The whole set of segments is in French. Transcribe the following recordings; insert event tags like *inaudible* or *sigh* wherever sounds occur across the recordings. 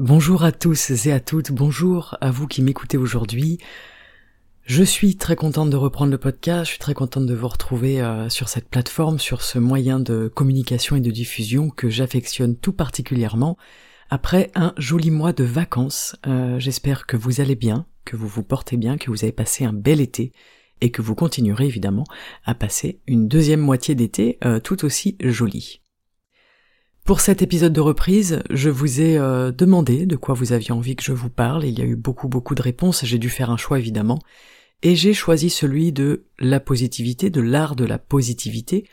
Bonjour à tous et à toutes, bonjour à vous qui m'écoutez aujourd'hui. Je suis très contente de reprendre le podcast, je suis très contente de vous retrouver euh, sur cette plateforme, sur ce moyen de communication et de diffusion que j'affectionne tout particulièrement. Après un joli mois de vacances, euh, j'espère que vous allez bien, que vous vous portez bien, que vous avez passé un bel été et que vous continuerez évidemment à passer une deuxième moitié d'été euh, tout aussi jolie. Pour cet épisode de reprise, je vous ai euh, demandé de quoi vous aviez envie que je vous parle, il y a eu beaucoup beaucoup de réponses, j'ai dû faire un choix évidemment, et j'ai choisi celui de la positivité, de l'art de la positivité,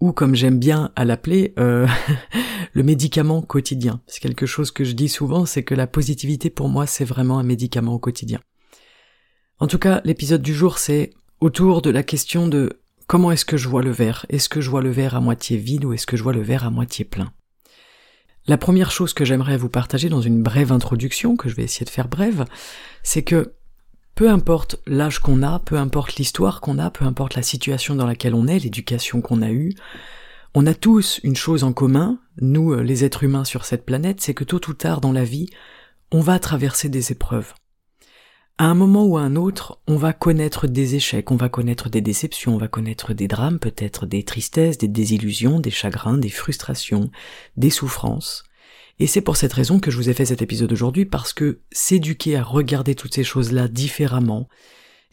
ou comme j'aime bien à l'appeler, euh, *laughs* le médicament quotidien. C'est quelque chose que je dis souvent, c'est que la positivité pour moi c'est vraiment un médicament au quotidien. En tout cas, l'épisode du jour c'est autour de la question de comment est-ce que je vois le verre? Est-ce que je vois le verre à moitié vide ou est-ce que je vois le verre à moitié plein? La première chose que j'aimerais vous partager dans une brève introduction, que je vais essayer de faire brève, c'est que peu importe l'âge qu'on a, peu importe l'histoire qu'on a, peu importe la situation dans laquelle on est, l'éducation qu'on a eue, on a tous une chose en commun, nous euh, les êtres humains sur cette planète, c'est que tôt ou tard dans la vie, on va traverser des épreuves. À un moment ou à un autre, on va connaître des échecs, on va connaître des déceptions, on va connaître des drames, peut-être des tristesses, des désillusions, des chagrins, des frustrations, des souffrances. Et c'est pour cette raison que je vous ai fait cet épisode aujourd'hui, parce que s'éduquer à regarder toutes ces choses-là différemment,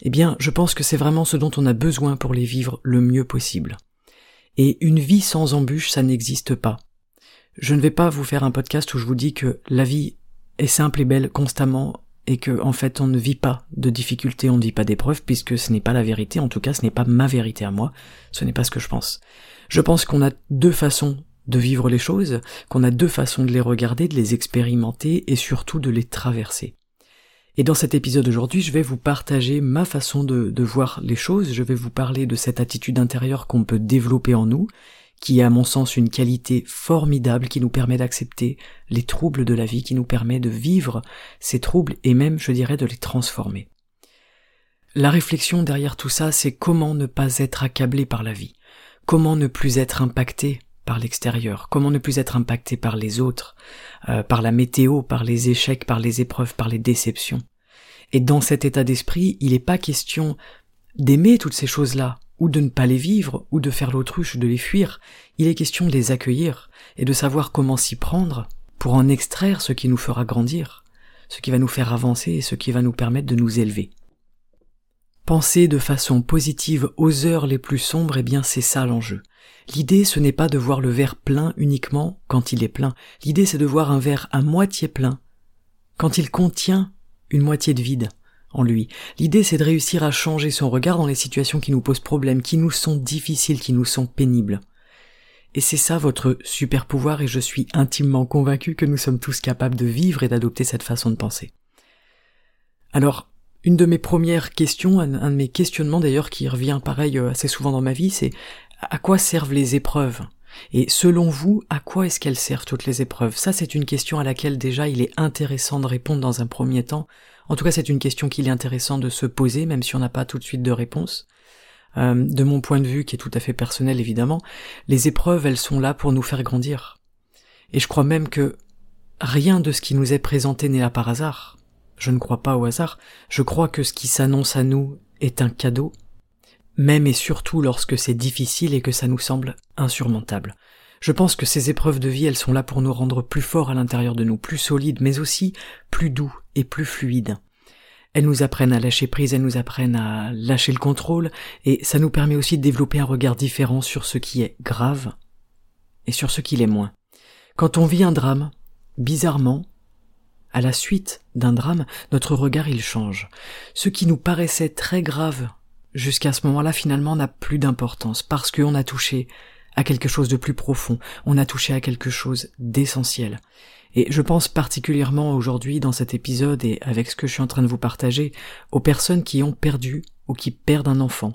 eh bien, je pense que c'est vraiment ce dont on a besoin pour les vivre le mieux possible. Et une vie sans embûches, ça n'existe pas. Je ne vais pas vous faire un podcast où je vous dis que la vie est simple et belle constamment et que en fait on ne vit pas de difficultés, on ne vit pas d'épreuves puisque ce n'est pas la vérité, en tout cas ce n'est pas ma vérité à moi, ce n'est pas ce que je pense. Je pense qu'on a deux façons de vivre les choses, qu'on a deux façons de les regarder, de les expérimenter et surtout de les traverser. Et dans cet épisode aujourd'hui, je vais vous partager ma façon de voir les choses, je vais vous parler de cette attitude intérieure qu'on peut développer en nous, qui est à mon sens une qualité formidable qui nous permet d'accepter les troubles de la vie, qui nous permet de vivre ces troubles et même, je dirais, de les transformer. La réflexion derrière tout ça, c'est comment ne pas être accablé par la vie, comment ne plus être impacté par l'extérieur, comment ne plus être impacté par les autres, euh, par la météo, par les échecs, par les épreuves, par les déceptions. Et dans cet état d'esprit, il n'est pas question d'aimer toutes ces choses-là, ou de ne pas les vivre, ou de faire l'autruche, de les fuir, il est question de les accueillir, et de savoir comment s'y prendre, pour en extraire ce qui nous fera grandir, ce qui va nous faire avancer et ce qui va nous permettre de nous élever. Penser de façon positive aux heures les plus sombres, eh bien c'est ça l'enjeu. L'idée ce n'est pas de voir le verre plein uniquement quand il est plein, l'idée c'est de voir un verre à moitié plein quand il contient une moitié de vide en lui. L'idée c'est de réussir à changer son regard dans les situations qui nous posent problème, qui nous sont difficiles, qui nous sont pénibles. Et c'est ça votre super pouvoir et je suis intimement convaincu que nous sommes tous capables de vivre et d'adopter cette façon de penser. Alors, une de mes premières questions, un, de mes questionnements d'ailleurs qui revient pareil euh, assez souvent dans ma vie, c'est à quoi servent les épreuves? Et selon vous, à quoi est-ce qu'elles servent toutes les épreuves? Ça, c'est une question à laquelle déjà il est intéressant de répondre dans un premier temps. En tout cas, c'est une question qu'il est intéressant de se poser, même si on n'a pas tout de suite de réponse. Euh, de mon point de vue, qui est tout à fait personnel évidemment, les épreuves, elles sont là pour nous faire grandir. Et je crois même que rien de ce qui nous est présenté n'est là par hasard. Je ne crois pas au hasard, je crois que ce qui s'annonce à nous est un cadeau, même et surtout lorsque c'est difficile et que ça nous semble insurmontable. Je pense que ces épreuves de vie, elles sont là pour nous rendre plus forts à l'intérieur de nous, plus solides, mais aussi plus doux et plus fluides. Elles nous apprennent à lâcher prise, elles nous apprennent à lâcher le contrôle, et ça nous permet aussi de développer un regard différent sur ce qui est grave et sur ce qui l'est moins. Quand on vit un drame, bizarrement, à la suite d'un drame, notre regard il change. Ce qui nous paraissait très grave jusqu'à ce moment-là finalement n'a plus d'importance parce qu'on a touché à quelque chose de plus profond, on a touché à quelque chose d'essentiel. Et je pense particulièrement aujourd'hui dans cet épisode et avec ce que je suis en train de vous partager aux personnes qui ont perdu ou qui perdent un enfant.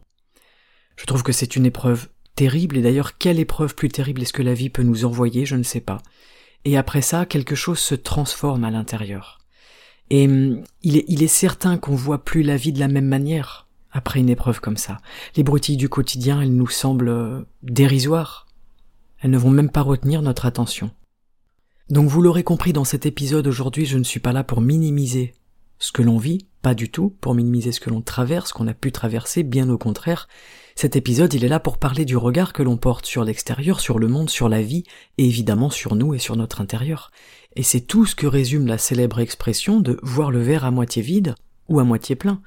Je trouve que c'est une épreuve terrible et d'ailleurs quelle épreuve plus terrible est-ce que la vie peut nous envoyer, je ne sais pas. Et après ça, quelque chose se transforme à l'intérieur. Et hum, il est, il est certain qu'on voit plus la vie de la même manière après une épreuve comme ça. Les broutilles du quotidien, elles nous semblent euh, dérisoires. Elles ne vont même pas retenir notre attention. Donc vous l'aurez compris dans cet épisode aujourd'hui, je ne suis pas là pour minimiser ce que l'on vit, pas du tout, pour minimiser ce que l'on traverse, qu'on a pu traverser, bien au contraire. Cet épisode, il est là pour parler du regard que l'on porte sur l'extérieur, sur le monde, sur la vie, et évidemment sur nous et sur notre intérieur. Et c'est tout ce que résume la célèbre expression de voir le verre à moitié vide ou à moitié plein.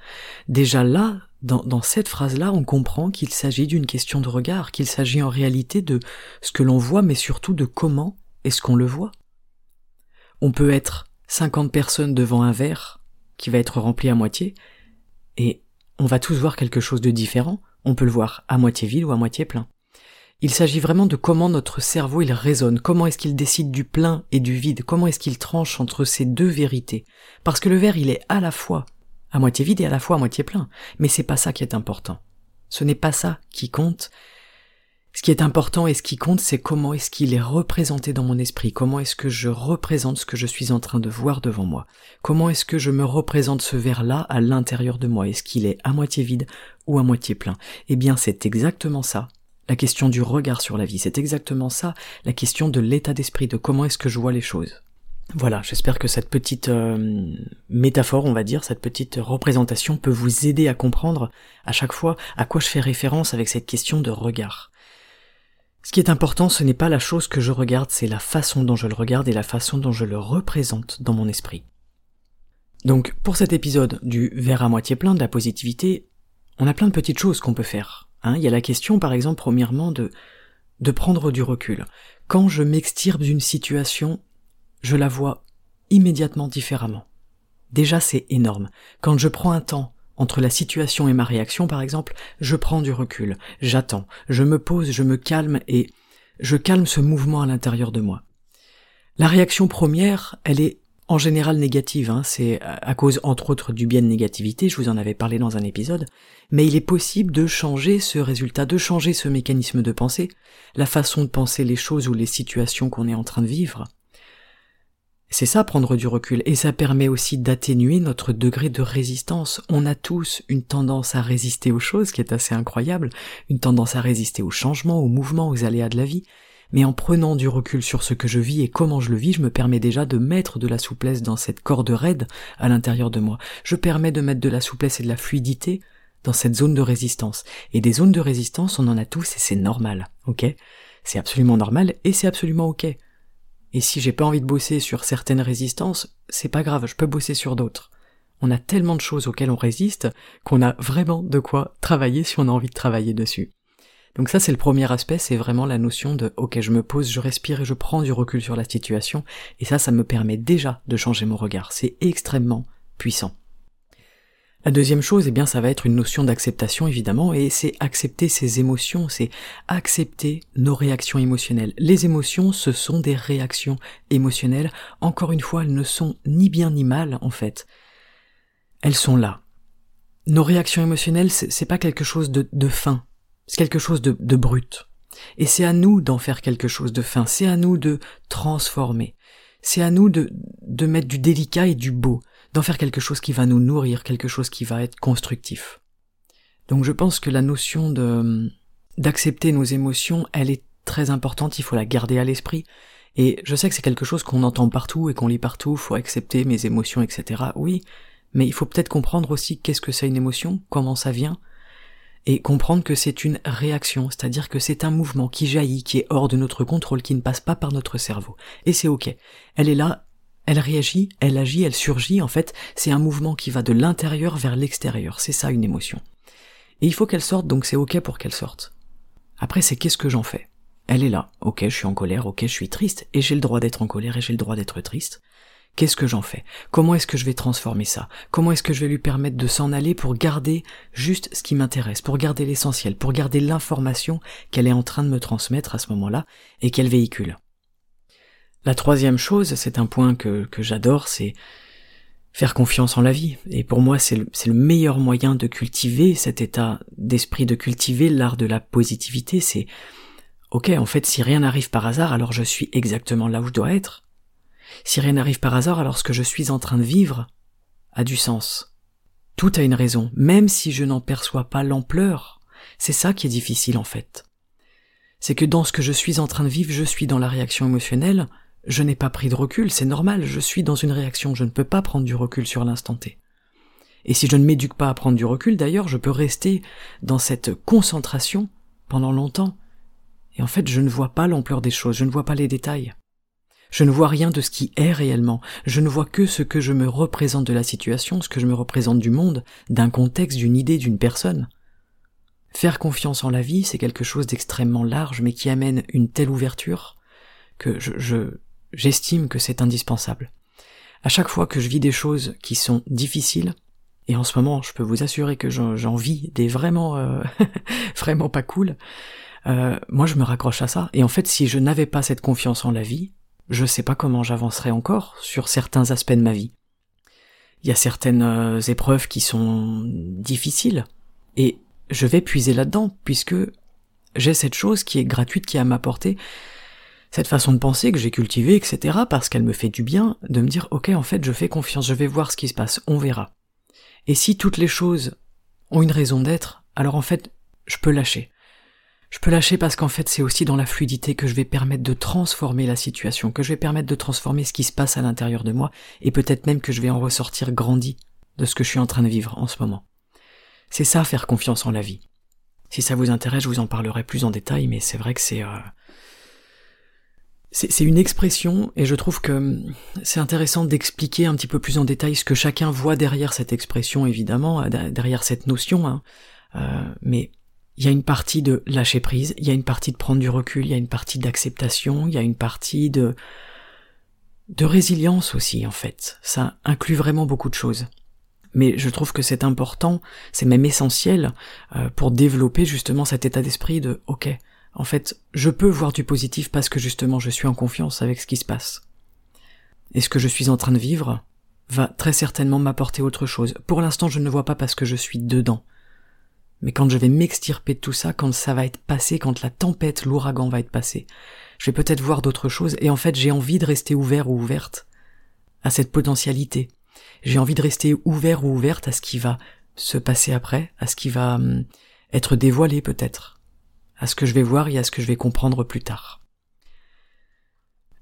Déjà là, dans, cette phrase-là, on comprend qu'il s'agit d'une question de regard, qu'il s'agit en réalité de ce que l'on voit, mais surtout de comment est-ce qu'on le voit. On peut être 50 personnes devant un verre qui va être rempli à moitié, et on va tous voir quelque chose de différent, on peut le voir à moitié vide ou à moitié plein. Il s'agit vraiment de comment notre cerveau il résonne, comment est-ce qu'il décide du plein et du vide, comment est-ce qu'il tranche entre ces deux vérités? Parce que le verre il est à la fois à moitié vide et à la fois à moitié plein. Mais c'est pas ça qui est important. Ce n'est pas ça qui compte. Ce qui est important et ce qui compte, c'est comment est-ce qu'il est représenté dans mon esprit, comment est-ce que je représente ce que je suis en train de voir devant moi, comment est-ce que je me représente ce verre-là à l'intérieur de moi, est-ce qu'il est à moitié vide ou à moitié plein? Eh bien, c'est exactement ça, la question du regard sur la vie, c'est exactement ça, la question de l'état d'esprit, de comment est-ce que je vois les choses. Voilà, j'espère que cette petite euh, métaphore, on va dire, cette petite représentation peut vous aider à comprendre à chaque fois à quoi je fais référence avec cette question de regard. Ce qui est important, ce n'est pas la chose que je regarde, c'est la façon dont je le regarde et la façon dont je le représente dans mon esprit. Donc, pour cet épisode du verre à moitié plein de la positivité, on a plein de petites choses qu'on peut faire. Hein. Il y a la question, par exemple, premièrement, de, de prendre du recul. Quand je m'extirpe d'une situation, je la vois immédiatement différemment. Déjà c'est énorme. Quand je prends un temps entre la situation et ma réaction par exemple, je prends du recul, j'attends, je me pose, je me calme et je calme ce mouvement à l'intérieur de moi. La réaction première, elle est en général négative, hein. c'est à cause entre autres du bien de négativité, je vous en avais parlé dans un épisode, mais il est possible de changer ce résultat, de changer ce mécanisme de pensée, la façon de penser les choses ou les situations qu'on est en train de vivre, c'est ça prendre du recul, et ça permet aussi d'atténuer notre degré de résistance. On a tous une tendance à résister aux choses, qui est assez incroyable, une tendance à résister aux changements, aux mouvements, aux aléas de la vie, mais en prenant du recul sur ce que je vis et comment je le vis, je me permets déjà de mettre de la souplesse dans cette corde raide à l'intérieur de moi. Je permets de mettre de la souplesse et de la fluidité dans cette zone de résistance. Et des zones de résistance, on en a tous et c'est normal, ok? C'est absolument normal et c'est absolument ok. Et si j'ai pas envie de bosser sur certaines résistances, c'est pas grave, je peux bosser sur d'autres. On a tellement de choses auxquelles on résiste qu'on a vraiment de quoi travailler si on a envie de travailler dessus. Donc ça c'est le premier aspect, c'est vraiment la notion de ok je me pose, je respire et je prends du recul sur la situation, et ça ça me permet déjà de changer mon regard, c'est extrêmement puissant. La deuxième chose, eh bien, ça va être une notion d'acceptation, évidemment, et c'est accepter ses émotions, c'est accepter nos réactions émotionnelles. Les émotions, ce sont des réactions émotionnelles. Encore une fois, elles ne sont ni bien ni mal, en fait. Elles sont là. Nos réactions émotionnelles, c'est pas quelque chose de, fin. C'est quelque chose de, brut. Et c'est à nous d'en faire quelque chose de fin. C'est à nous de transformer. C'est à nous de mettre du délicat et du beau d'en faire quelque chose qui va nous nourrir, quelque chose qui va être constructif. Donc je pense que la notion de d'accepter nos émotions, elle est très importante, il faut la garder à l'esprit. Et je sais que c'est quelque chose qu'on entend partout et qu'on lit partout, faut accepter mes émotions, etc. Oui, mais il faut peut-être comprendre aussi qu'est-ce que c'est une émotion, comment ça vient, et comprendre que c'est une réaction, c'est-à-dire que c'est un mouvement qui jaillit, qui est hors de notre contrôle, qui ne passe pas par notre cerveau. Et c'est ok. Elle est là, elle réagit, elle agit, elle surgit, en fait, c'est un mouvement qui va de l'intérieur vers l'extérieur, c'est ça une émotion. Et il faut qu'elle sorte, donc c'est ok pour qu'elle sorte. Après, c'est qu'est-ce que j'en fais? Elle est là, ok, je suis en colère, ok, je suis triste, et j'ai le droit d'être en colère et j'ai le droit d'être triste. Qu'est-ce que j'en fais? Comment est-ce que je vais transformer ça? Comment est-ce que je vais lui permettre de s'en aller pour garder juste ce qui m'intéresse, pour garder l'essentiel, pour garder l'information qu'elle est en train de me transmettre à ce moment-là et qu'elle véhicule? La troisième chose, c'est un point que, j'adore, c'est faire confiance en la vie. Et pour moi, c'est le, le, meilleur moyen de cultiver cet état d'esprit, de cultiver l'art de la positivité. C'est, ok, en fait, si rien n'arrive par hasard, alors je suis exactement là où je dois être. Si rien n'arrive par hasard, alors ce que je suis en train de vivre a du sens. Tout a une raison, même si je n'en perçois pas l'ampleur. C'est ça qui est difficile en fait. C'est que dans ce que je suis en train de vivre, je suis dans la réaction émotionnelle, je n'ai pas pris de recul, c'est normal, je suis dans une réaction, je ne peux pas prendre du recul sur l'instant T. Et si je ne m'éduque pas à prendre du recul, d'ailleurs, je peux rester dans cette concentration pendant longtemps. Et en fait, je ne vois pas l'ampleur des choses, je ne vois pas les détails. Je ne vois rien de ce qui est réellement, je ne vois que ce que je me représente de la situation, ce que je me représente du monde, d'un contexte, d'une idée, d'une personne. Faire confiance en la vie, c'est quelque chose d'extrêmement large, mais qui amène une telle ouverture que je, j'estime que c'est indispensable. À chaque fois que je vis des choses qui sont difficiles, et en ce moment, je peux vous assurer que j'en vis des vraiment, euh, *laughs* vraiment pas cool, euh, moi je me raccroche à ça. Et en fait, si je n'avais pas cette confiance en la vie, je sais pas comment j'avancerai encore sur certains aspects de ma vie. Il y a certaines euh, épreuves qui sont difficiles, et je vais puiser là-dedans, puisque j'ai cette chose qui est gratuite, qui est à m'apporter, cette façon de penser que j'ai cultivée, etc., parce qu'elle me fait du bien, de me dire, ok, en fait, je fais confiance, je vais voir ce qui se passe, on verra. Et si toutes les choses ont une raison d'être, alors en fait, je peux lâcher. Je peux lâcher parce qu'en fait c'est aussi dans la fluidité que je vais permettre de transformer la situation, que je vais permettre de transformer ce qui se passe à l'intérieur de moi, et peut-être même que je vais en ressortir grandi de ce que je suis en train de vivre en ce moment. C'est ça faire confiance en la vie. Si ça vous intéresse, je vous en parlerai plus en détail, mais c'est vrai que c'est... Euh... C'est une expression, et je trouve que c'est intéressant d'expliquer un petit peu plus en détail ce que chacun voit derrière cette expression, évidemment, derrière cette notion, hein. euh, mais il y a une partie de lâcher prise, il y a une partie de prendre du recul, il y a une partie d'acceptation, il y a une partie de de résilience aussi en fait. Ça inclut vraiment beaucoup de choses. Mais je trouve que c'est important, c'est même essentiel euh, pour développer justement cet état d'esprit de OK, en fait, je peux voir du positif parce que justement je suis en confiance avec ce qui se passe. Et ce que je suis en train de vivre va très certainement m'apporter autre chose. Pour l'instant, je ne vois pas parce que je suis dedans. Mais quand je vais m'extirper de tout ça, quand ça va être passé, quand la tempête, l'ouragan va être passé, je vais peut-être voir d'autres choses, et en fait j'ai envie de rester ouvert ou ouverte à cette potentialité. J'ai envie de rester ouvert ou ouverte à ce qui va se passer après, à ce qui va hum, être dévoilé peut-être, à ce que je vais voir et à ce que je vais comprendre plus tard.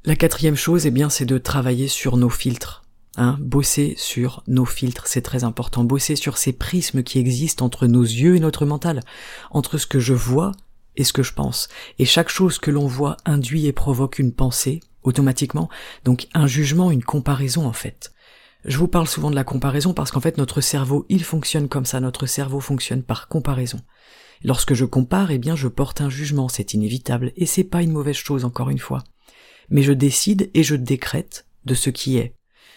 La quatrième chose, eh bien, c'est de travailler sur nos filtres. Hein, bosser sur nos filtres, c'est très important. Bosser sur ces prismes qui existent entre nos yeux et notre mental, entre ce que je vois et ce que je pense. Et chaque chose que l'on voit induit et provoque une pensée, automatiquement, donc un jugement, une comparaison en fait. Je vous parle souvent de la comparaison parce qu'en fait notre cerveau, il fonctionne comme ça, notre cerveau fonctionne par comparaison. Lorsque je compare, eh bien je porte un jugement, c'est inévitable, et c'est pas une mauvaise chose encore une fois. Mais je décide et je décrète de ce qui est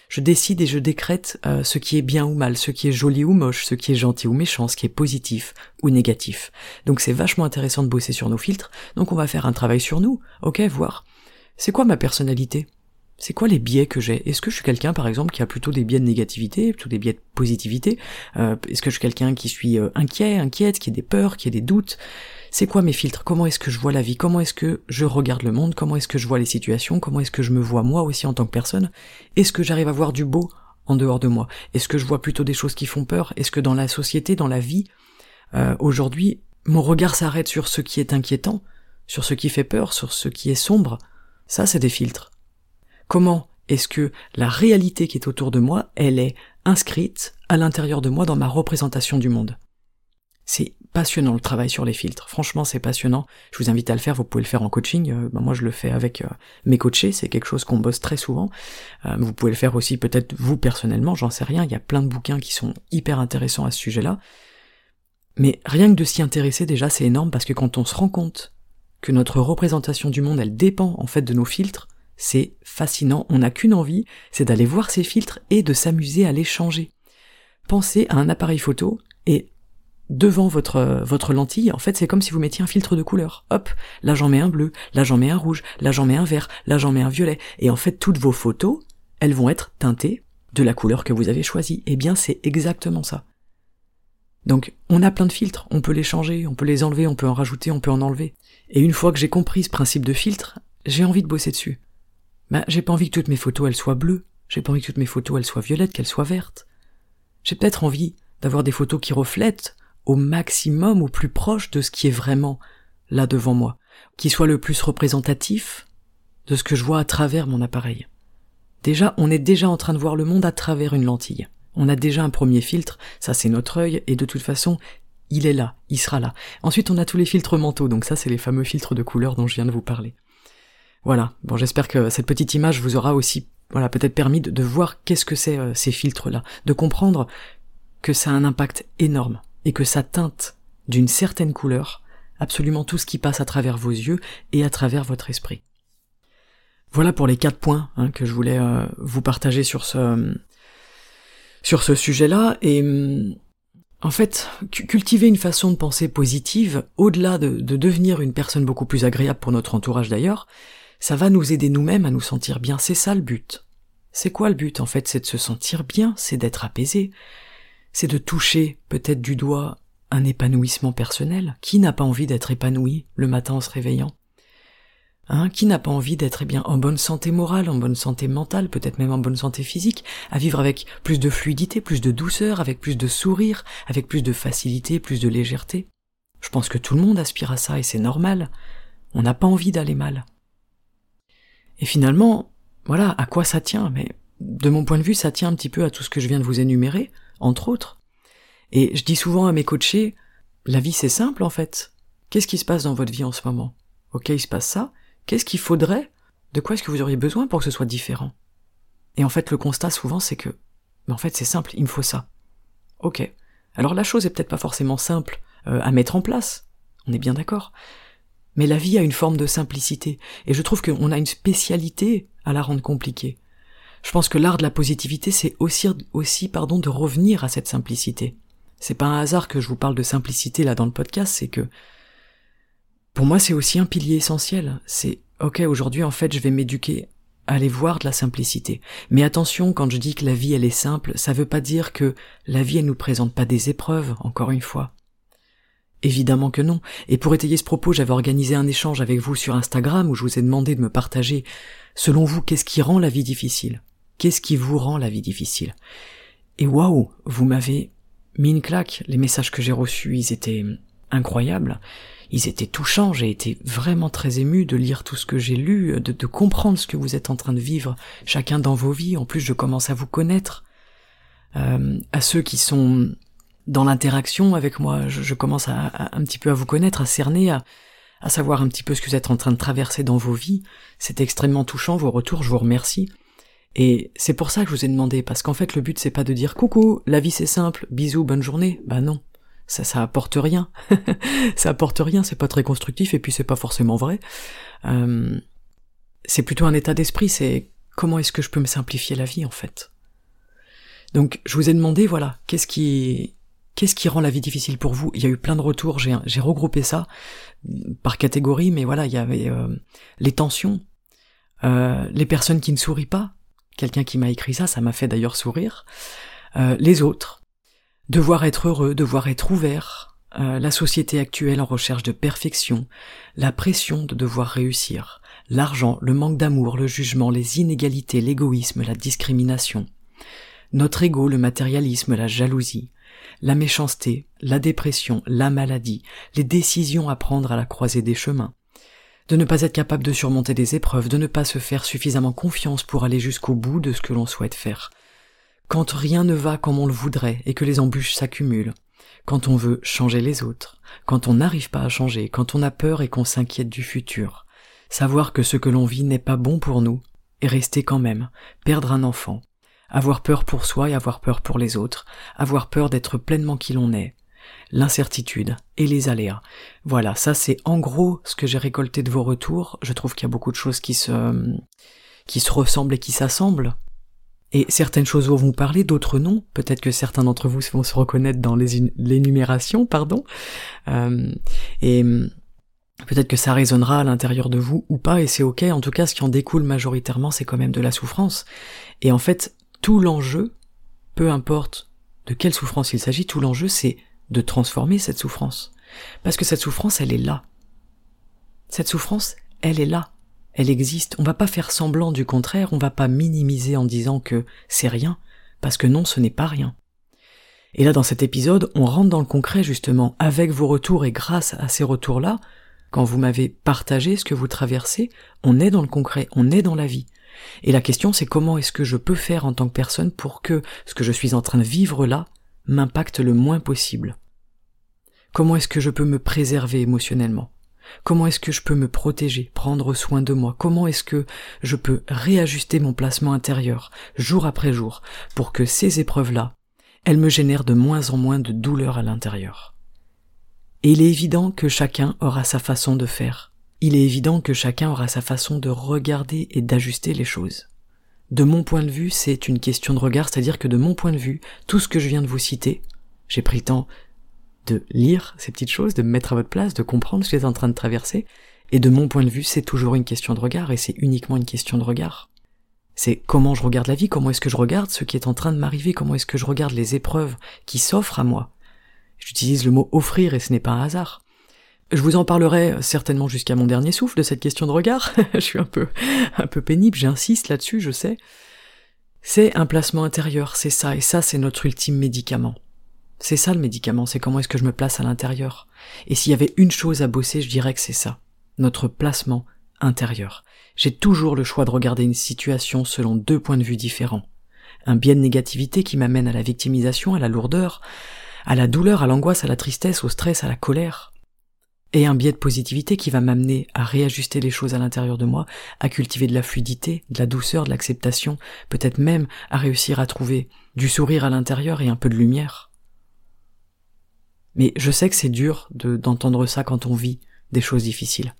je décide et je décrète euh, ce qui est bien ou mal, ce qui est joli ou moche, ce qui est gentil ou méchant, ce qui est positif ou négatif. Donc c'est vachement intéressant de bosser sur nos filtres, donc on va faire un travail sur nous, ok, voir. C'est quoi ma personnalité? C'est quoi les biais que j'ai? Est-ce que je suis quelqu'un, par exemple, qui a plutôt des biais de négativité, plutôt des biais de positivité? Euh, Est-ce que je suis quelqu'un qui suis euh, inquiet, inquiète, qui a des peurs, qui a des doutes? C'est quoi mes filtres? Comment est-ce que je vois la vie? Comment est-ce que je regarde le monde? Comment est-ce que je vois les situations? Comment est-ce que je me vois moi aussi en tant que personne? Est-ce que j'arrive à voir du beau en dehors de moi? Est-ce que je vois plutôt des choses qui font peur? Est-ce que dans la société, dans la vie, euh, aujourd'hui, mon regard s'arrête sur ce qui est inquiétant, sur ce qui fait peur, sur ce qui est sombre? Ça, c'est des filtres. Comment est-ce que la réalité qui est autour de moi, elle est inscrite à l'intérieur de moi dans ma représentation du monde? C'est passionnant le travail sur les filtres. Franchement, c'est passionnant. Je vous invite à le faire. Vous pouvez le faire en coaching. Euh, ben, moi, je le fais avec euh, mes coachés. C'est quelque chose qu'on bosse très souvent. Euh, vous pouvez le faire aussi peut-être vous personnellement. J'en sais rien. Il y a plein de bouquins qui sont hyper intéressants à ce sujet-là. Mais rien que de s'y intéresser déjà, c'est énorme parce que quand on se rend compte que notre représentation du monde, elle dépend en fait de nos filtres, c'est fascinant, on n'a qu'une envie, c'est d'aller voir ces filtres et de s'amuser à les changer. Pensez à un appareil photo et devant votre, votre lentille, en fait, c'est comme si vous mettiez un filtre de couleur. Hop, là j'en mets un bleu, là j'en mets un rouge, là j'en mets un vert, là j'en mets un violet. Et en fait, toutes vos photos, elles vont être teintées de la couleur que vous avez choisie. Eh bien, c'est exactement ça. Donc, on a plein de filtres, on peut les changer, on peut les enlever, on peut en rajouter, on peut en enlever. Et une fois que j'ai compris ce principe de filtre, j'ai envie de bosser dessus. Ben, j'ai pas envie que toutes mes photos elles soient bleues, j'ai pas envie que toutes mes photos elles soient violettes, qu'elles soient vertes. J'ai peut-être envie d'avoir des photos qui reflètent au maximum, au plus proche de ce qui est vraiment là devant moi, qui soit le plus représentatif de ce que je vois à travers mon appareil. Déjà, on est déjà en train de voir le monde à travers une lentille. On a déjà un premier filtre, ça c'est notre œil, et de toute façon, il est là, il sera là. Ensuite, on a tous les filtres mentaux, donc ça c'est les fameux filtres de couleur dont je viens de vous parler. Voilà, bon j'espère que cette petite image vous aura aussi voilà peut-être permis de, voir qu'est-ce que c'est euh, ces filtres-là, de comprendre que ça a un impact énorme et que ça teinte d'une certaine couleur absolument tout ce qui passe à travers vos yeux et à travers votre esprit. Voilà pour les quatre points hein, que je voulais euh, vous partager sur ce sur ce sujet-là. Et en fait cultiver une façon de penser positive au-delà de, de devenir une personne beaucoup plus agréable pour notre entourage d'ailleurs, ça va nous aider nous-mêmes à nous sentir bien. C'est ça le but. C'est quoi le but en fait? C'est de se sentir bien, c'est d'être apaisé, c'est de toucher peut-être du doigt un épanouissement personnel. Qui n'a pas envie d'être épanoui le matin en se réveillant? Hein, qui n'a pas envie d'être eh bien en bonne santé morale, en bonne santé mentale, peut-être même en bonne santé physique, à vivre avec plus de fluidité, plus de douceur, avec plus de sourire, avec plus de facilité, plus de légèreté? Je pense que tout le monde aspire à ça et c'est normal. On n'a pas envie d'aller mal. Et finalement, voilà, à quoi ça tient? Mais de mon point de vue, ça tient un petit peu à tout ce que je viens de vous énumérer, entre autres. Et je dis souvent à mes coachés, la vie c'est simple en fait. Qu'est-ce qui se passe dans votre vie en ce moment? Ok, il se passe ça. Qu'est-ce qu'il faudrait? De quoi est-ce que vous auriez besoin pour que ce soit différent? Et en fait, le constat souvent, c'est que, mais en fait, c'est simple, il me faut ça. Ok. Alors la chose est peut-être pas forcément simple euh, à mettre en place. On est bien d'accord. Mais la vie a une forme de simplicité, et je trouve qu'on a une spécialité à la rendre compliquée. Je pense que l'art de la positivité, c'est aussi, pardon, de revenir à cette simplicité. C'est pas un hasard que je vous parle de simplicité là dans le podcast, c'est que pour moi c'est aussi un pilier essentiel. C'est ok aujourd'hui en fait je vais m'éduquer à aller voir de la simplicité. Mais attention quand je dis que la vie elle est simple, ça veut pas dire que la vie elle nous présente pas des épreuves, encore une fois. Évidemment que non. Et pour étayer ce propos, j'avais organisé un échange avec vous sur Instagram où je vous ai demandé de me partager, selon vous, qu'est-ce qui rend la vie difficile? Qu'est-ce qui vous rend la vie difficile? Et waouh, vous m'avez mis une claque. Les messages que j'ai reçus, ils étaient incroyables. Ils étaient touchants. J'ai été vraiment très ému de lire tout ce que j'ai lu, de, comprendre ce que vous êtes en train de vivre, chacun dans vos vies. En plus, je commence à vous connaître. Euh, à ceux qui sont dans l'interaction avec moi, je, commence à, un petit peu à vous connaître, à cerner, à, à savoir un petit peu ce que vous êtes en train de traverser dans vos vies. C'est extrêmement touchant, vos retours, je vous remercie. Et c'est pour ça que je vous ai demandé, parce qu'en fait le but c'est pas de dire coucou, la vie c'est simple, bisous, bonne journée. Bah non, ça ça apporte rien. *laughs* ça apporte rien, c'est pas très constructif et puis c'est pas forcément vrai. Euh, c'est plutôt un état d'esprit, c'est comment est-ce que je peux me simplifier la vie en fait? Donc je vous ai demandé, voilà, qu'est-ce qui qu'est-ce qui rend la vie difficile pour vous? Il y a eu plein de retours, j'ai regroupé ça par catégorie, mais voilà, il y avait euh, les tensions, euh, les personnes qui ne sourient pas, quelqu'un qui m'a écrit ça, ça m'a fait d'ailleurs sourire, euh, les autres, devoir être heureux, devoir être ouvert, euh, la société actuelle en recherche de perfection, la pression de devoir réussir, l'argent, le manque d'amour, le jugement, les inégalités, l'égoïsme, la discrimination, notre ego, le matérialisme, la jalousie, la méchanceté, la dépression, la maladie, les décisions à prendre à la croisée des chemins, de ne pas être capable de surmonter des épreuves, de ne pas se faire suffisamment confiance pour aller jusqu'au bout de ce que l'on souhaite faire. Quand rien ne va comme on le voudrait et que les embûches s'accumulent, quand on veut changer les autres, quand on n'arrive pas à changer, quand on a peur et qu'on s'inquiète du futur, savoir que ce que l'on vit n'est pas bon pour nous, et rester quand même, perdre un enfant, avoir peur pour soi et avoir peur pour les autres, avoir peur d'être pleinement qui l'on est, l'incertitude et les aléas. Voilà, ça c'est en gros ce que j'ai récolté de vos retours. Je trouve qu'il y a beaucoup de choses qui se qui se ressemblent et qui s'assemblent. Et certaines choses vont vous parler, d'autres non. Peut-être que certains d'entre vous vont se reconnaître dans l'énumération, pardon. Euh, et peut-être que ça résonnera à l'intérieur de vous ou pas, et c'est ok. En tout cas, ce qui en découle majoritairement, c'est quand même de la souffrance. Et en fait, tout l'enjeu, peu importe de quelle souffrance il s'agit, tout l'enjeu, c'est de transformer cette souffrance. Parce que cette souffrance, elle est là. Cette souffrance, elle est là elle existe. On va pas faire semblant du contraire, on va pas minimiser en disant que c'est rien, parce que non, ce n'est pas rien. Et là, dans cet épisode, on rentre dans le concret justement, avec vos retours et grâce à ces retours-là, quand vous m'avez partagé ce que vous traversez, on est dans le concret, on est dans la vie. Et la question c'est comment est-ce que je peux faire en tant que personne pour que ce que je suis en train de vivre là m'impacte le moins possible? Comment est-ce que je peux me préserver émotionnellement? Comment est-ce que je peux me protéger, prendre soin de moi? Comment est-ce que je peux réajuster mon placement intérieur, jour après jour, pour que ces épreuves-là, elles me génèrent de moins en moins de douleur à l'intérieur? Et il est évident que chacun aura sa façon de faire. Il est évident que chacun aura sa façon de regarder et d'ajuster les choses. De mon point de vue, c'est une question de regard, c'est-à-dire que de mon point de vue, tout ce que je viens de vous citer, j'ai pris le temps de lire ces petites choses, de me mettre à votre place, de comprendre ce que vous êtes en train de traverser. Et de mon point de vue, c'est toujours une question de regard, et c'est uniquement une question de regard. C'est comment je regarde la vie, comment est-ce que je regarde ce qui est en train de m'arriver, comment est-ce que je regarde les épreuves qui s'offrent à moi. J'utilise le mot offrir et ce n'est pas un hasard. Je vous en parlerai certainement jusqu'à mon dernier souffle de cette question de regard. *laughs* je suis un peu, un peu pénible, j'insiste là-dessus, je sais. C'est un placement intérieur, c'est ça, et ça c'est notre ultime médicament. C'est ça le médicament, c'est comment est-ce que je me place à l'intérieur. Et s'il y avait une chose à bosser, je dirais que c'est ça. Notre placement intérieur. J'ai toujours le choix de regarder une situation selon deux points de vue différents. Un biais de négativité qui m'amène à la victimisation, à la lourdeur, à la douleur, à l'angoisse, à la tristesse, au stress, à la colère. Et un biais de positivité qui va m'amener à réajuster les choses à l'intérieur de moi, à cultiver de la fluidité, de la douceur, de l'acceptation, peut-être même à réussir à trouver du sourire à l'intérieur et un peu de lumière. Mais je sais que c'est dur d'entendre ça quand on vit des choses difficiles.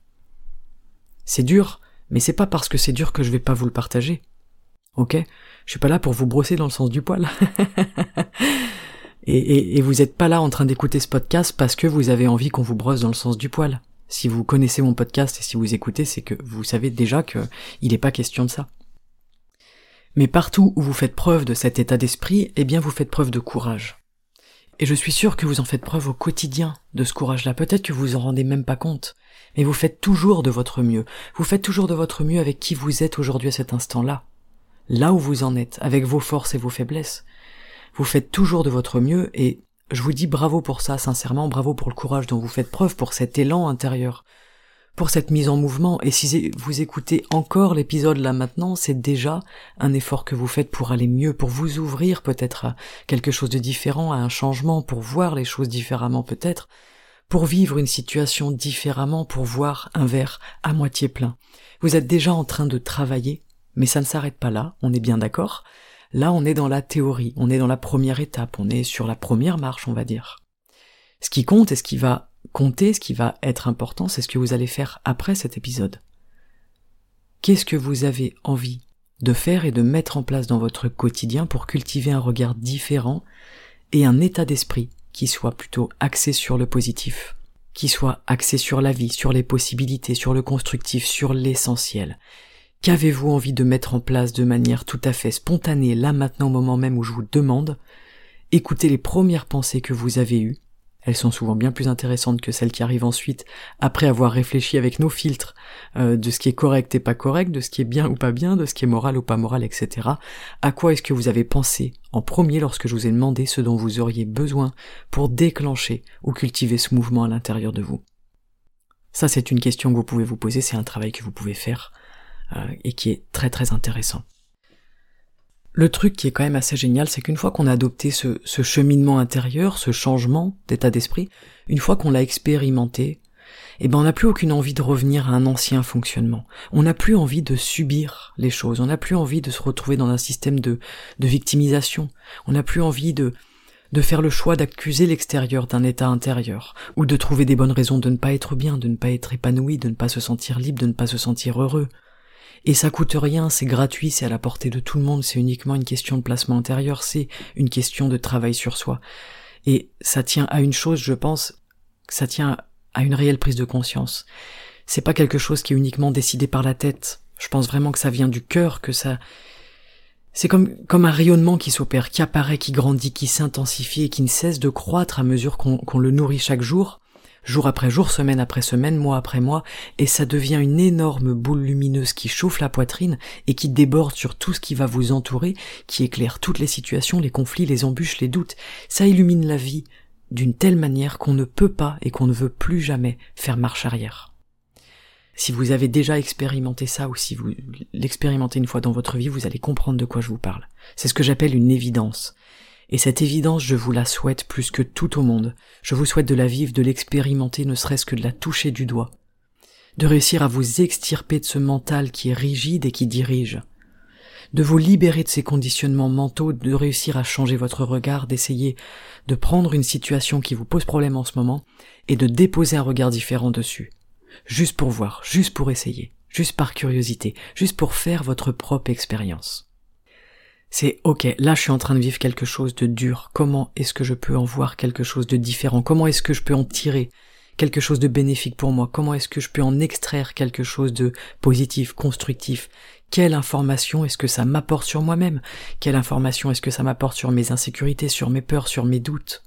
C'est dur, mais c'est pas parce que c'est dur que je vais pas vous le partager. Ok? Je suis pas là pour vous brosser dans le sens du poil. *laughs* et, vous êtes pas là en train d'écouter ce podcast parce que vous avez envie qu'on vous brosse dans le sens du poil. Si vous connaissez mon podcast et si vous écoutez, c'est que vous savez déjà que il n'est pas question de ça. Mais partout où vous faites preuve de cet état d'esprit, eh bien vous faites preuve de courage. Et je suis sûr que vous en faites preuve au quotidien de ce courage-là. Peut-être que vous en rendez même pas compte. Mais vous faites toujours de votre mieux. Vous faites toujours de votre mieux avec qui vous êtes aujourd'hui à cet instant-là. Là où vous en êtes, avec vos forces et vos faiblesses. Vous faites toujours de votre mieux et je vous dis bravo pour ça, sincèrement, bravo pour le courage dont vous faites preuve, pour cet élan intérieur, pour cette mise en mouvement. Et si vous écoutez encore l'épisode là maintenant, c'est déjà un effort que vous faites pour aller mieux, pour vous ouvrir peut-être à quelque chose de différent, à un changement, pour voir les choses différemment peut-être, pour vivre une situation différemment, pour voir un verre à moitié plein. Vous êtes déjà en train de travailler, mais ça ne s'arrête pas là, on est bien d'accord. Là, on est dans la théorie, on est dans la première étape, on est sur la première marche, on va dire. Ce qui compte et ce qui va compter, ce qui va être important, c'est ce que vous allez faire après cet épisode. Qu'est-ce que vous avez envie de faire et de mettre en place dans votre quotidien pour cultiver un regard différent et un état d'esprit qui soit plutôt axé sur le positif, qui soit axé sur la vie, sur les possibilités, sur le constructif, sur l'essentiel? Qu'avez-vous envie de mettre en place de manière tout à fait spontanée là maintenant au moment même où je vous demande? Écoutez les premières pensées que vous avez eues. Elles sont souvent bien plus intéressantes que celles qui arrivent ensuite, après avoir réfléchi avec nos filtres euh, de ce qui est correct et pas correct, de ce qui est bien ou pas bien, de ce qui est moral ou pas moral, etc. À quoi est-ce que vous avez pensé en premier lorsque je vous ai demandé ce dont vous auriez besoin pour déclencher ou cultiver ce mouvement à l'intérieur de vous? Ça c'est une question que vous pouvez vous poser, c'est un travail que vous pouvez faire et qui est très très intéressant. Le truc qui est quand même assez génial, c'est qu'une fois qu'on a adopté ce, cheminement intérieur, ce changement d'état d'esprit, une fois qu'on l'a expérimenté, eh ben on n'a plus aucune envie de revenir à un ancien fonctionnement. On n'a plus envie de subir les choses. On n'a plus envie de se retrouver dans un système de, de victimisation. On n'a plus envie de, de faire le choix d'accuser l'extérieur d'un état intérieur, ou de trouver des bonnes raisons de ne pas être bien, de ne pas être épanoui, de ne pas se sentir libre, de ne pas se sentir heureux. Et ça coûte rien, c'est gratuit, c'est à la portée de tout le monde, c'est uniquement une question de placement intérieur, c'est une question de travail sur soi. Et ça tient à une chose, je pense, ça tient à une réelle prise de conscience. C'est pas quelque chose qui est uniquement décidé par la tête. Je pense vraiment que ça vient du cœur, que ça, c'est comme, comme un rayonnement qui s'opère, qui apparaît, qui grandit, qui s'intensifie et qui ne cesse de croître à mesure qu'on le nourrit chaque jour, jour après jour, semaine après semaine, mois après mois, et ça devient une énorme boule lumineuse qui chauffe la poitrine et qui déborde sur tout ce qui va vous entourer, qui éclaire toutes les situations, les conflits, les embûches, les doutes. Ça illumine la vie d'une telle manière qu'on ne peut pas et qu'on ne veut plus jamais faire marche arrière. Si vous avez déjà expérimenté ça ou si vous l'expérimentez une fois dans votre vie, vous allez comprendre de quoi je vous parle. C'est ce que j'appelle une évidence. Et cette évidence, je vous la souhaite plus que tout au monde. Je vous souhaite de la vivre, de l'expérimenter, ne serait-ce que de la toucher du doigt. De réussir à vous extirper de ce mental qui est rigide et qui dirige. De vous libérer de ces conditionnements mentaux, de réussir à changer votre regard, d'essayer de prendre une situation qui vous pose problème en ce moment et de déposer un regard différent dessus juste pour voir, juste pour essayer, juste par curiosité, juste pour faire votre propre expérience. C'est ok, là je suis en train de vivre quelque chose de dur, comment est-ce que je peux en voir quelque chose de différent, comment est-ce que je peux en tirer quelque chose de bénéfique pour moi, comment est-ce que je peux en extraire quelque chose de positif, constructif, quelle information est-ce que ça m'apporte sur moi-même, quelle information est-ce que ça m'apporte sur mes insécurités, sur mes peurs, sur mes doutes,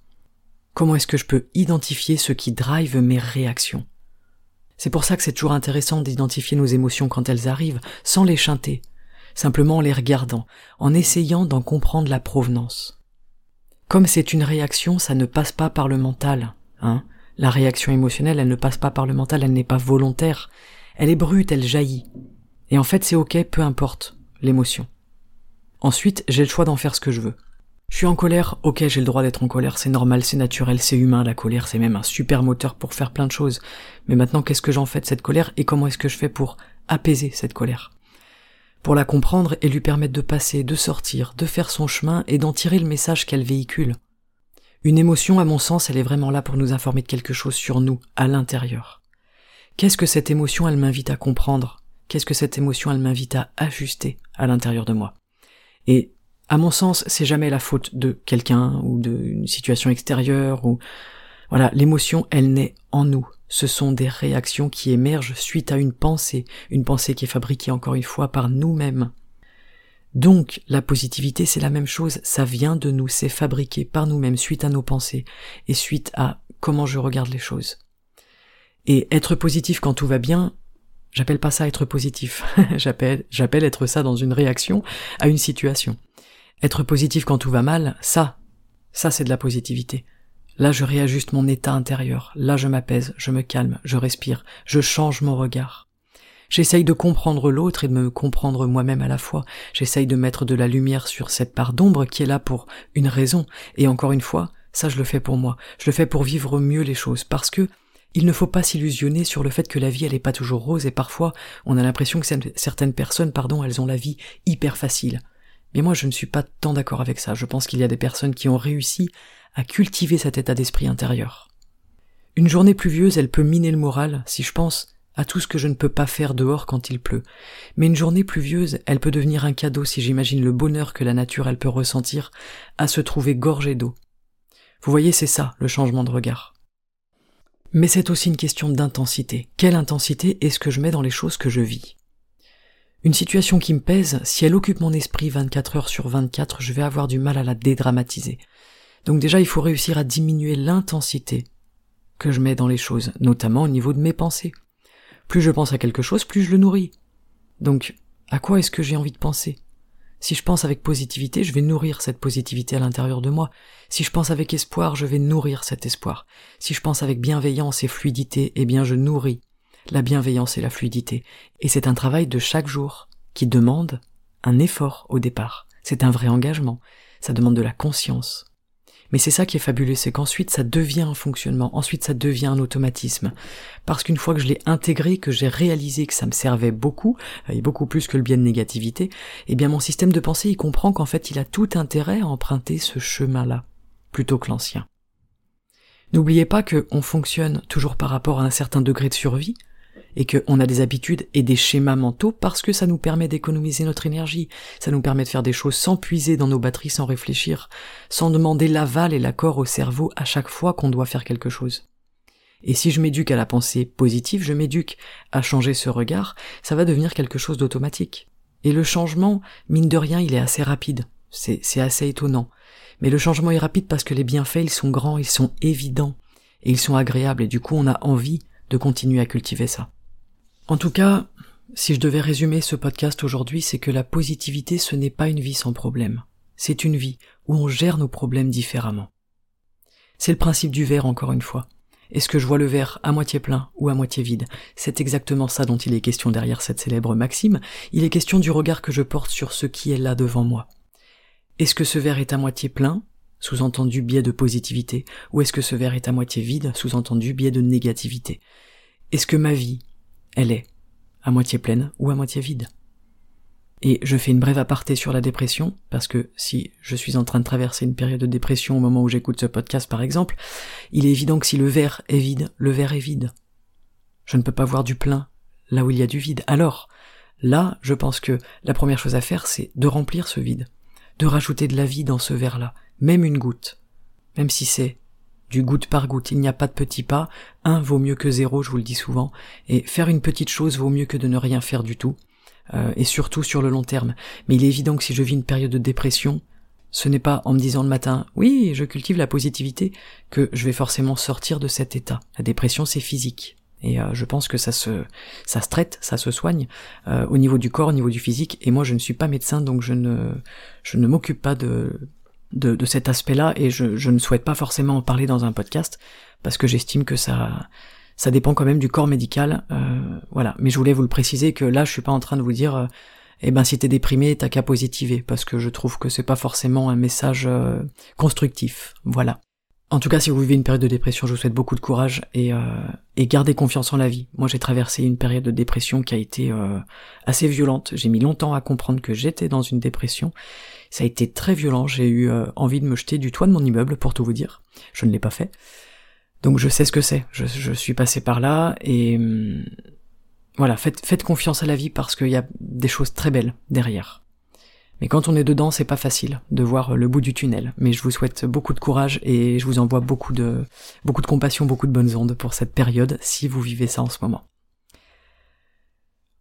comment est-ce que je peux identifier ce qui drive mes réactions? C'est pour ça que c'est toujours intéressant d'identifier nos émotions quand elles arrivent, sans les chanter, simplement en les regardant, en essayant d'en comprendre la provenance. Comme c'est une réaction, ça ne passe pas par le mental, hein. La réaction émotionnelle, elle ne passe pas par le mental, elle n'est pas volontaire. Elle est brute, elle jaillit. Et en fait, c'est ok, peu importe l'émotion. Ensuite, j'ai le choix d'en faire ce que je veux. Je suis en colère, ok j'ai le droit d'être en colère, c'est normal, c'est naturel, c'est humain, la colère c'est même un super moteur pour faire plein de choses. Mais maintenant qu'est-ce que j'en fais de cette colère et comment est-ce que je fais pour apaiser cette colère? Pour la comprendre et lui permettre de passer, de sortir, de faire son chemin et d'en tirer le message qu'elle véhicule. Une émotion, à mon sens, elle est vraiment là pour nous informer de quelque chose sur nous, à l'intérieur. Qu'est-ce que cette émotion, elle m'invite à comprendre? Qu'est-ce que cette émotion, elle m'invite à ajuster à l'intérieur de moi? Et à mon sens, c'est jamais la faute de quelqu'un ou d'une situation extérieure ou voilà, l'émotion, elle naît en nous. Ce sont des réactions qui émergent suite à une pensée, une pensée qui est fabriquée encore une fois par nous-mêmes. Donc, la positivité, c'est la même chose, ça vient de nous, c'est fabriqué par nous-mêmes suite à nos pensées et suite à comment je regarde les choses. Et être positif quand tout va bien, j'appelle pas ça être positif, *laughs* j'appelle, j'appelle être ça dans une réaction à une situation. Être positif quand tout va mal, ça, ça c'est de la positivité. Là je réajuste mon état intérieur, là je m'apaise, je me calme, je respire, je change mon regard. J'essaye de comprendre l'autre et de me comprendre moi-même à la fois. J'essaye de mettre de la lumière sur cette part d'ombre qui est là pour une raison. Et encore une fois, ça je le fais pour moi. Je le fais pour vivre mieux les choses. Parce que il ne faut pas s'illusionner sur le fait que la vie elle est pas toujours rose et parfois on a l'impression que certaines personnes, pardon, elles ont la vie hyper facile. Mais moi, je ne suis pas tant d'accord avec ça. Je pense qu'il y a des personnes qui ont réussi à cultiver cet état d'esprit intérieur. Une journée pluvieuse, elle peut miner le moral, si je pense à tout ce que je ne peux pas faire dehors quand il pleut. Mais une journée pluvieuse, elle peut devenir un cadeau si j'imagine le bonheur que la nature elle peut ressentir à se trouver gorgée d'eau. Vous voyez, c'est ça, le changement de regard. Mais c'est aussi une question d'intensité. Quelle intensité est-ce que je mets dans les choses que je vis? Une situation qui me pèse, si elle occupe mon esprit 24 heures sur 24, je vais avoir du mal à la dédramatiser. Donc déjà, il faut réussir à diminuer l'intensité que je mets dans les choses, notamment au niveau de mes pensées. Plus je pense à quelque chose, plus je le nourris. Donc, à quoi est-ce que j'ai envie de penser? Si je pense avec positivité, je vais nourrir cette positivité à l'intérieur de moi. Si je pense avec espoir, je vais nourrir cet espoir. Si je pense avec bienveillance et fluidité, eh bien je nourris la bienveillance et la fluidité. Et c'est un travail de chaque jour qui demande un effort au départ. C'est un vrai engagement. Ça demande de la conscience. Mais c'est ça qui est fabuleux, c'est qu'ensuite ça devient un fonctionnement, ensuite ça devient un automatisme. Parce qu'une fois que je l'ai intégré, que j'ai réalisé que ça me servait beaucoup, euh, et beaucoup plus que le bien de négativité, eh bien mon système de pensée il comprend qu'en fait il a tout intérêt à emprunter ce chemin-là, plutôt que l'ancien. N'oubliez pas qu'on fonctionne toujours par rapport à un certain degré de survie, et qu'on a des habitudes et des schémas mentaux parce que ça nous permet d'économiser notre énergie, ça nous permet de faire des choses sans puiser dans nos batteries, sans réfléchir, sans demander l'aval et l'accord au cerveau à chaque fois qu'on doit faire quelque chose. Et si je m'éduque à la pensée positive, je m'éduque à changer ce regard, ça va devenir quelque chose d'automatique. Et le changement, mine de rien, il est assez rapide. C'est assez étonnant. Mais le changement est rapide parce que les bienfaits, ils sont grands, ils sont évidents, et ils sont agréables, et du coup on a envie de continuer à cultiver ça. En tout cas, si je devais résumer ce podcast aujourd'hui, c'est que la positivité, ce n'est pas une vie sans problème. C'est une vie où on gère nos problèmes différemment. C'est le principe du verre, encore une fois. Est-ce que je vois le verre à moitié plein ou à moitié vide? C'est exactement ça dont il est question derrière cette célèbre maxime. Il est question du regard que je porte sur ce qui est là devant moi. Est-ce que ce verre est à moitié plein, sous-entendu biais de positivité, ou est-ce que ce verre est à moitié vide, sous-entendu biais de négativité? Est-ce que ma vie, elle est à moitié pleine ou à moitié vide et je fais une brève aparté sur la dépression, parce que si je suis en train de traverser une période de dépression au moment où j'écoute ce podcast par exemple, il est évident que si le verre est vide, le verre est vide. Je ne peux pas voir du plein là où il y a du vide. Alors, là, je pense que la première chose à faire, c'est de remplir ce vide, de rajouter de la vie dans ce verre-là, même une goutte, même si c'est du goutte par goutte, il n'y a pas de petits pas, un vaut mieux que zéro, je vous le dis souvent, et faire une petite chose vaut mieux que de ne rien faire du tout, euh, et surtout sur le long terme. Mais il est évident que si je vis une période de dépression, ce n'est pas en me disant le matin oui, je cultive la positivité que je vais forcément sortir de cet état. La dépression c'est physique. Et euh, je pense que ça se ça se traite, ça se soigne euh, au niveau du corps, au niveau du physique. Et moi, je ne suis pas médecin, donc je ne je ne m'occupe pas de, de de, cet aspect-là, et je, je ne souhaite pas forcément en parler dans un podcast parce que j'estime que ça ça dépend quand même du corps médical, euh, voilà. Mais je voulais vous le préciser que là, je suis pas en train de vous dire, euh, eh ben si t'es déprimé, t'as qu'à positiver, parce que je trouve que c'est pas forcément un message euh, constructif, voilà. En tout cas, si vous vivez une période de dépression, je vous souhaite beaucoup de courage et, et gardez confiance en la vie. Moi, j'ai traversé une période de dépression qui a été assez violente. J'ai mis longtemps à comprendre que j'étais dans une dépression. Ça a été très violent. J'ai eu envie de me jeter du toit de mon immeuble, pour tout vous dire. Je ne l'ai pas fait. Donc je sais ce que c'est, je, suis passé par là et hum, voilà, faites, faites confiance à la vie parce qu'il y a des choses très belles derrière. Mais quand on est dedans, c'est pas facile de voir le bout du tunnel. Mais je vous souhaite beaucoup de courage et je vous envoie beaucoup de, beaucoup de compassion, beaucoup de bonnes ondes pour cette période si vous vivez ça en ce moment.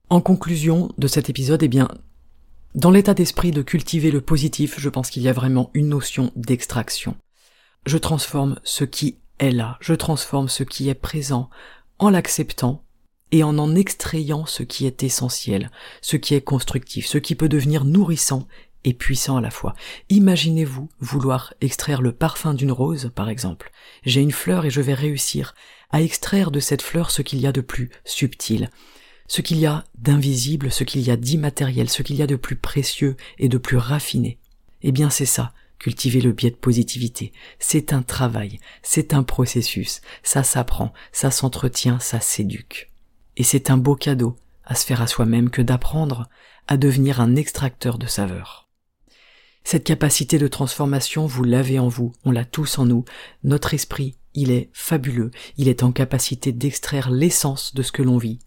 En conclusion de cet épisode, eh bien, dans l'état d'esprit de cultiver le positif, je pense qu'il y a vraiment une notion d'extraction. Je transforme ce qui est là, je transforme ce qui est présent en l'acceptant et en en extrayant ce qui est essentiel, ce qui est constructif, ce qui peut devenir nourrissant et puissant à la fois. Imaginez-vous vouloir extraire le parfum d'une rose, par exemple. J'ai une fleur et je vais réussir à extraire de cette fleur ce qu'il y a de plus subtil, ce qu'il y a d'invisible, ce qu'il y a d'immatériel, ce qu'il y a de plus précieux et de plus raffiné. Eh bien c'est ça, Cultiver le biais de positivité, c'est un travail, c'est un processus, ça s'apprend, ça s'entretient, ça s'éduque. Et c'est un beau cadeau à se faire à soi-même que d'apprendre à devenir un extracteur de saveurs. Cette capacité de transformation, vous l'avez en vous, on l'a tous en nous, notre esprit, il est fabuleux, il est en capacité d'extraire l'essence de ce que l'on vit,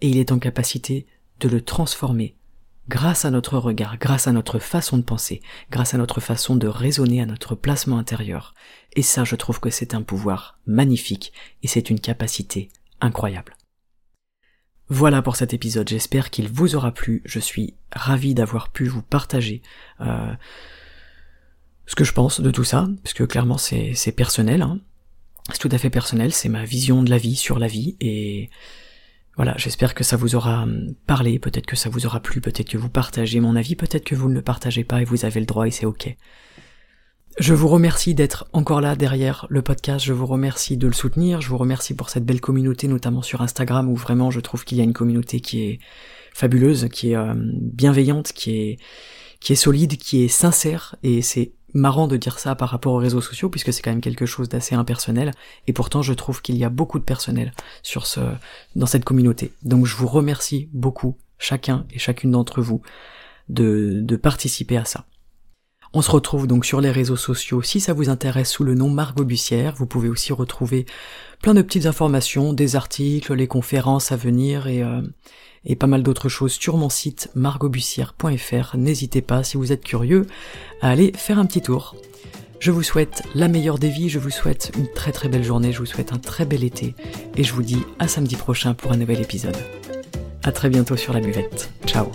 et il est en capacité de le transformer grâce à notre regard, grâce à notre façon de penser, grâce à notre façon de raisonner, à notre placement intérieur. Et ça, je trouve que c'est un pouvoir magnifique et c'est une capacité incroyable. Voilà pour cet épisode, j'espère qu'il vous aura plu, je suis ravi d'avoir pu vous partager euh, ce que je pense de tout ça, parce que clairement c'est personnel, hein. c'est tout à fait personnel, c'est ma vision de la vie sur la vie, et voilà, j'espère que ça vous aura hum, parlé, peut-être que ça vous aura plu, peut-être que vous partagez mon avis, peut-être que vous ne le partagez pas et vous avez le droit et c'est ok. Je vous remercie d'être encore là derrière le podcast, je vous remercie de le soutenir, je vous remercie pour cette belle communauté, notamment sur Instagram, où vraiment je trouve qu'il y a une communauté qui est fabuleuse, qui est hum, bienveillante, qui est, qui est solide, qui est sincère, et c'est marrant de dire ça par rapport aux réseaux sociaux puisque c'est quand même quelque chose d'assez impersonnel et pourtant je trouve qu'il y a beaucoup de personnel sur ce dans cette communauté. Donc je vous remercie beaucoup chacun et chacune d'entre vous de, de participer à ça. On se retrouve donc sur les réseaux sociaux si ça vous intéresse sous le nom Margot Bussière. Vous pouvez aussi retrouver plein de petites informations, des articles, les conférences à venir et, euh, et pas mal d'autres choses sur mon site margotbussière.fr. N'hésitez pas si vous êtes curieux à aller faire un petit tour. Je vous souhaite la meilleure des vies, je vous souhaite une très très belle journée, je vous souhaite un très bel été et je vous dis à samedi prochain pour un nouvel épisode. A très bientôt sur la buvette. Ciao